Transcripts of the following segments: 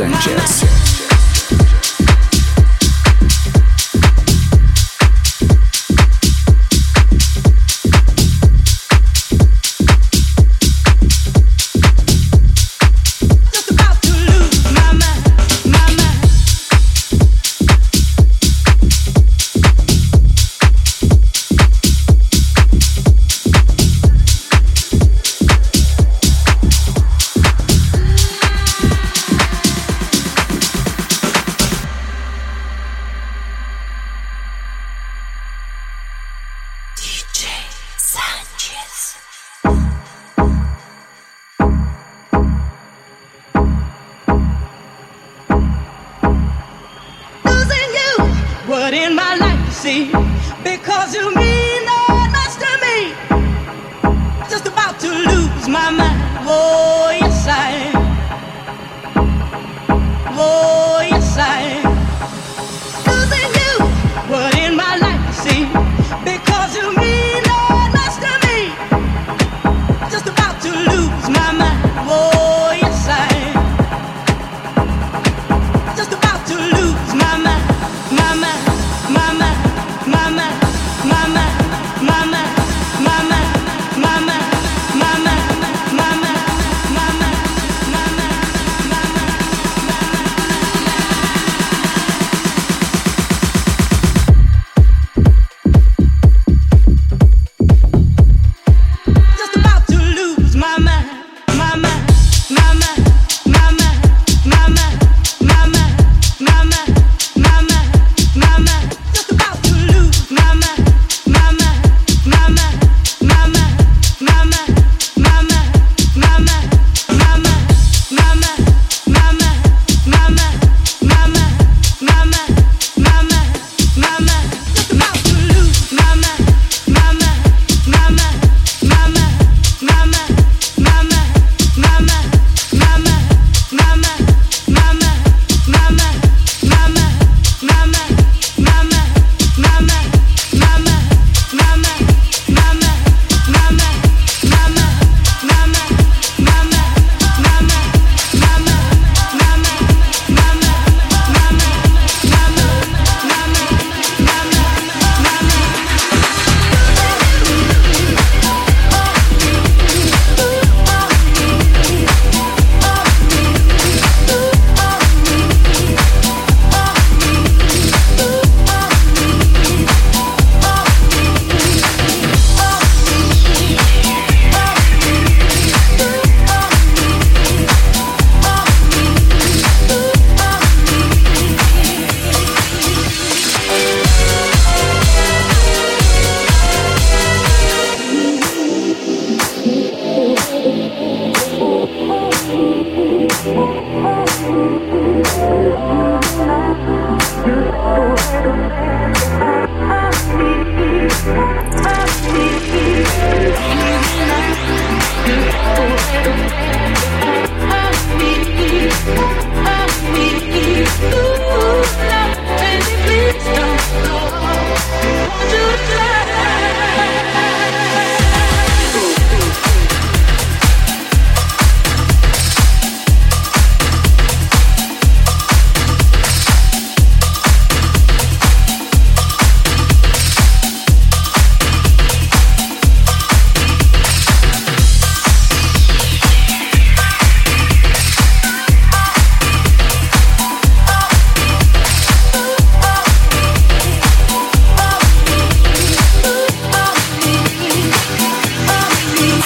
Sanchez.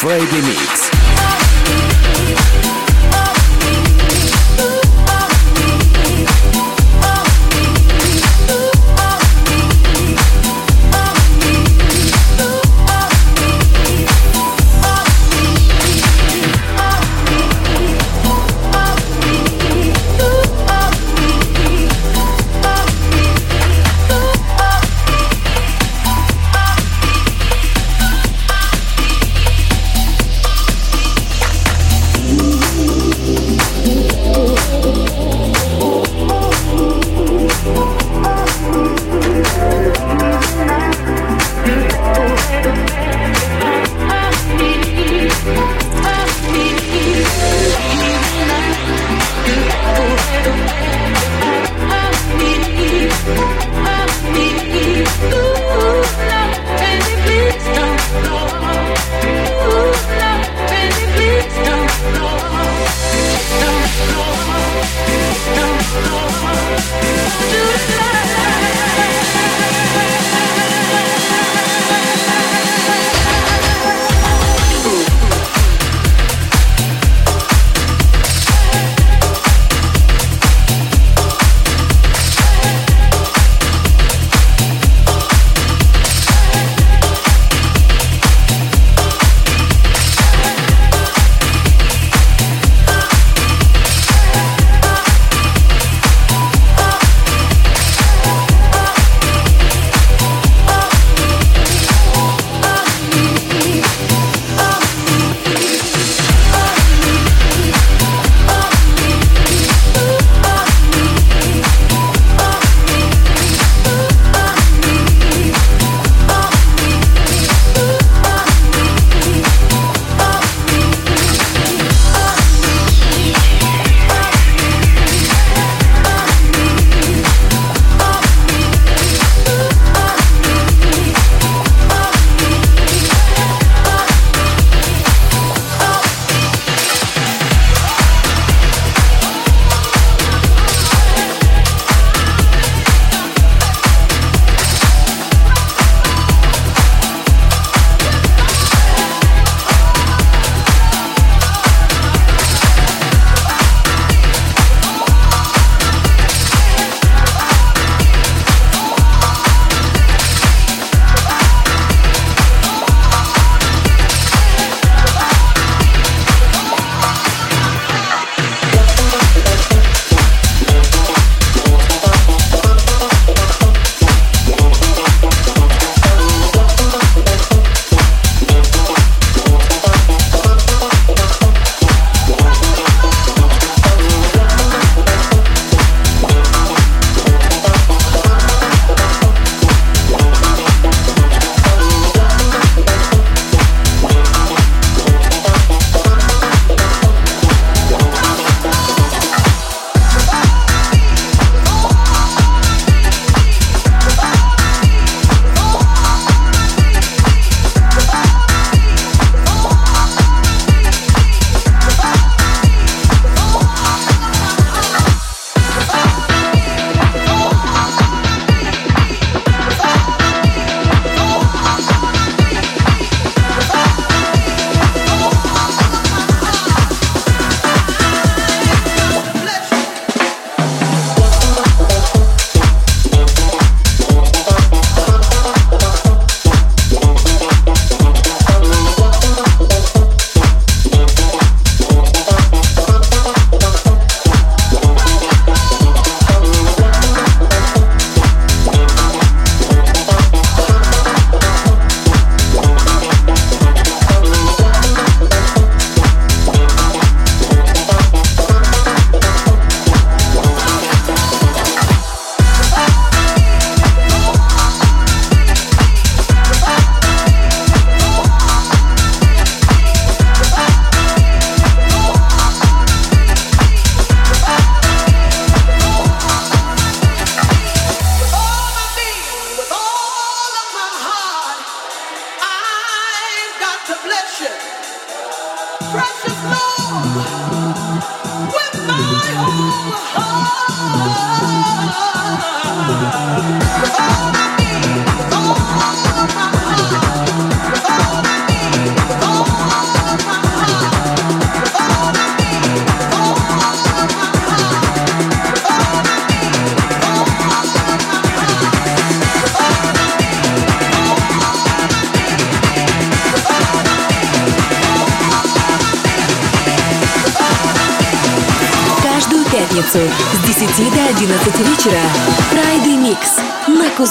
Friday Mix.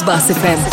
Bus FM.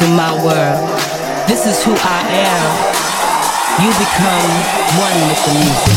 In my world. This is who I am. You become one with the music.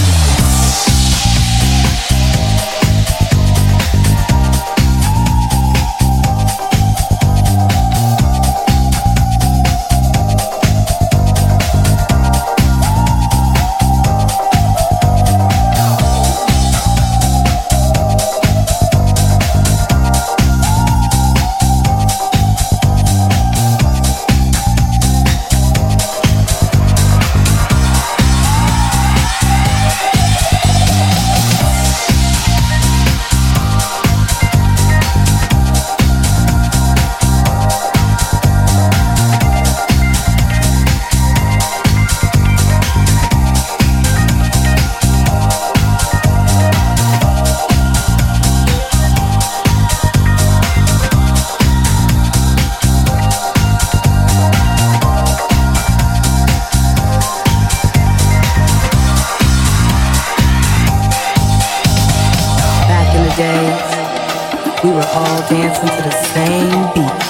all dancing to the same beat.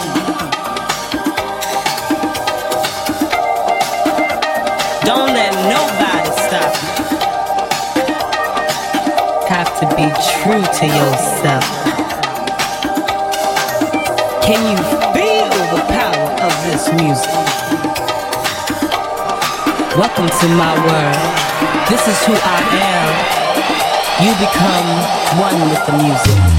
Don't let nobody stop you. Have to be true to yourself. Can you feel the power of this music? Welcome to my world. This is who I am. You become one with the music.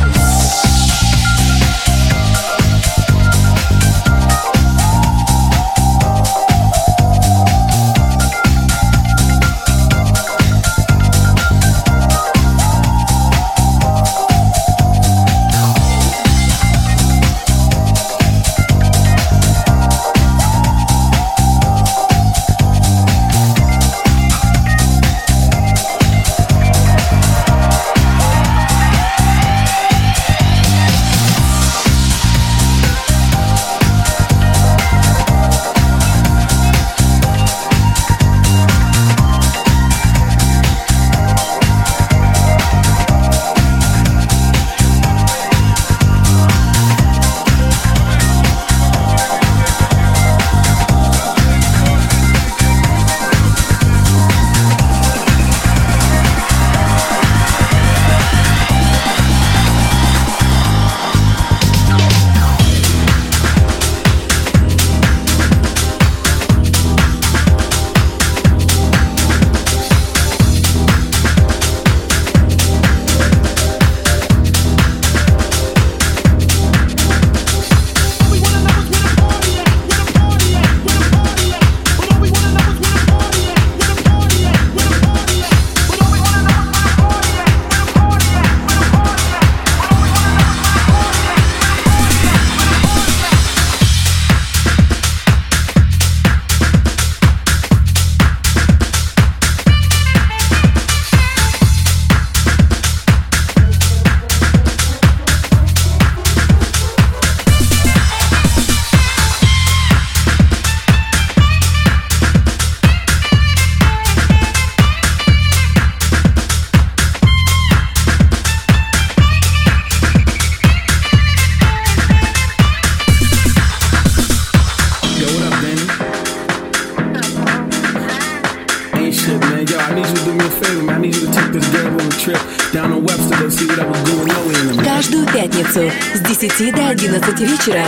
вечера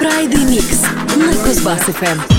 Friday Mix на Кузбасс-ФМ.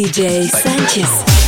DJ Sanchez.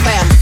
Bam.